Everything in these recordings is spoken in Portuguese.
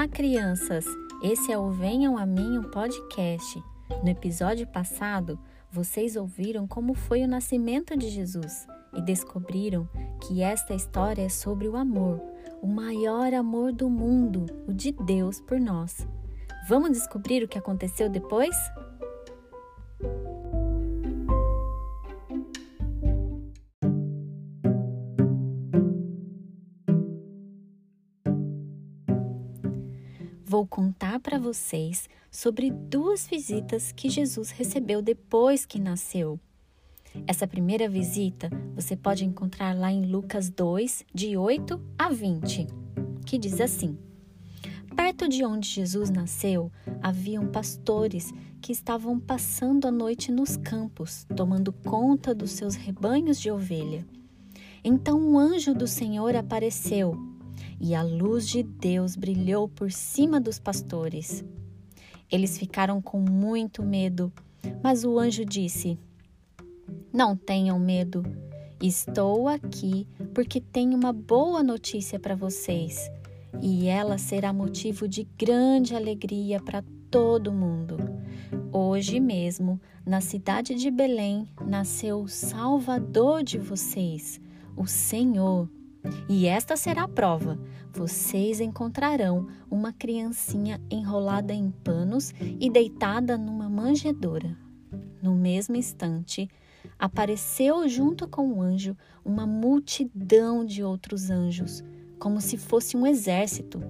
Olá, crianças! Esse é o Venham a Mim um podcast. No episódio passado, vocês ouviram como foi o nascimento de Jesus e descobriram que esta história é sobre o amor, o maior amor do mundo, o de Deus por nós. Vamos descobrir o que aconteceu depois? Vou contar para vocês sobre duas visitas que Jesus recebeu depois que nasceu. Essa primeira visita você pode encontrar lá em Lucas 2, de 8 a 20, que diz assim: Perto de onde Jesus nasceu, haviam pastores que estavam passando a noite nos campos, tomando conta dos seus rebanhos de ovelha. Então um anjo do Senhor apareceu e a luz de Deus brilhou por cima dos pastores. Eles ficaram com muito medo, mas o anjo disse: Não tenham medo. Estou aqui porque tenho uma boa notícia para vocês e ela será motivo de grande alegria para todo mundo. Hoje mesmo, na cidade de Belém, nasceu o Salvador de vocês, o Senhor. E esta será a prova: vocês encontrarão uma criancinha enrolada em panos e deitada numa manjedoura. No mesmo instante, apareceu junto com o anjo uma multidão de outros anjos, como se fosse um exército.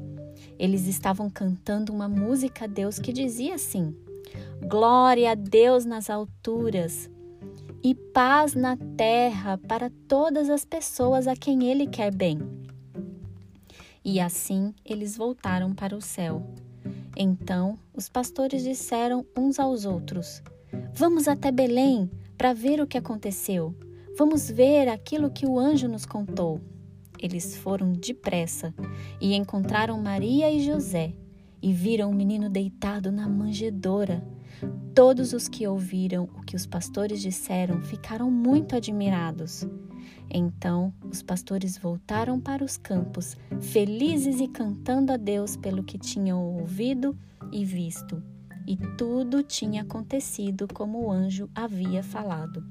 Eles estavam cantando uma música a Deus que dizia assim: Glória a Deus nas alturas e paz na terra para todas as pessoas a quem Ele quer bem. E assim eles voltaram para o céu. Então os pastores disseram uns aos outros: Vamos até Belém para ver o que aconteceu. Vamos ver aquilo que o anjo nos contou. Eles foram depressa e encontraram Maria e José e viram o menino deitado na manjedoura Todos os que ouviram o que os pastores disseram ficaram muito admirados. Então os pastores voltaram para os campos, felizes e cantando a Deus pelo que tinham ouvido e visto. E tudo tinha acontecido como o anjo havia falado.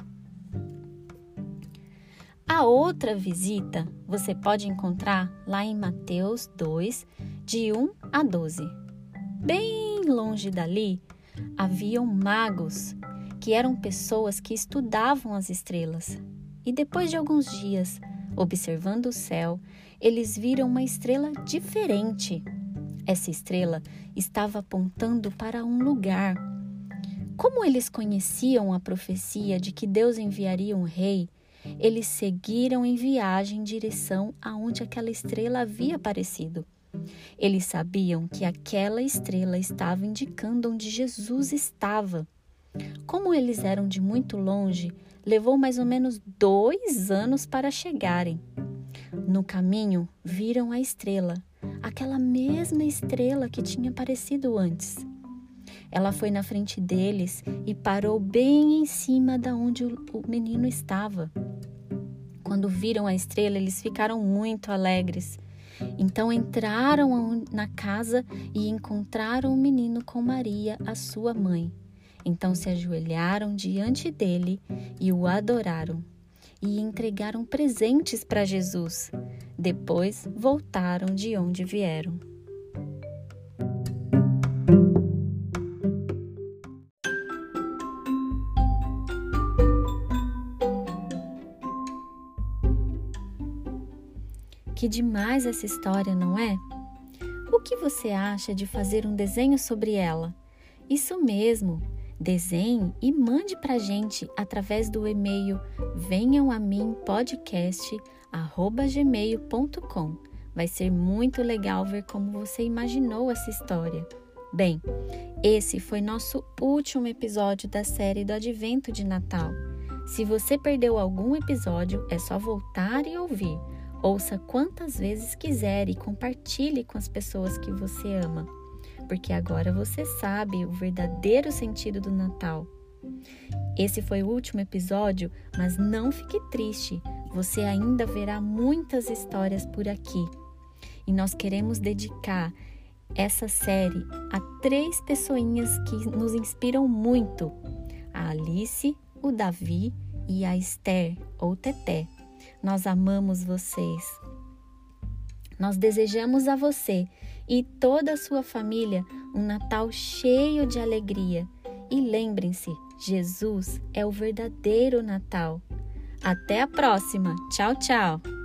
A outra visita você pode encontrar lá em Mateus 2, de 1 a 12. Bem longe dali, haviam magos, que eram pessoas que estudavam as estrelas. E depois de alguns dias, observando o céu, eles viram uma estrela diferente. Essa estrela estava apontando para um lugar. Como eles conheciam a profecia de que Deus enviaria um rei, eles seguiram em viagem em direção aonde aquela estrela havia aparecido. Eles sabiam que aquela estrela estava indicando onde Jesus estava. Como eles eram de muito longe, levou mais ou menos dois anos para chegarem. No caminho, viram a estrela, aquela mesma estrela que tinha aparecido antes. Ela foi na frente deles e parou bem em cima da onde o menino estava. Quando viram a estrela, eles ficaram muito alegres então entraram na casa e encontraram o menino com Maria, a sua mãe. Então se ajoelharam diante dele e o adoraram e entregaram presentes para Jesus. Depois voltaram de onde vieram. Que demais essa história, não é? O que você acha de fazer um desenho sobre ela? Isso mesmo! Desenhe e mande para gente através do e-mail venham. Vai ser muito legal ver como você imaginou essa história. Bem, esse foi nosso último episódio da série do Advento de Natal. Se você perdeu algum episódio, é só voltar e ouvir. Ouça quantas vezes quiser e compartilhe com as pessoas que você ama, porque agora você sabe o verdadeiro sentido do Natal. Esse foi o último episódio, mas não fique triste, você ainda verá muitas histórias por aqui. E nós queremos dedicar essa série há três pessoinhas que nos inspiram muito: a Alice, o Davi e a Esther ou Teté. Nós amamos vocês. Nós desejamos a você e toda a sua família um Natal cheio de alegria. E lembrem-se, Jesus é o verdadeiro Natal. Até a próxima. Tchau, tchau.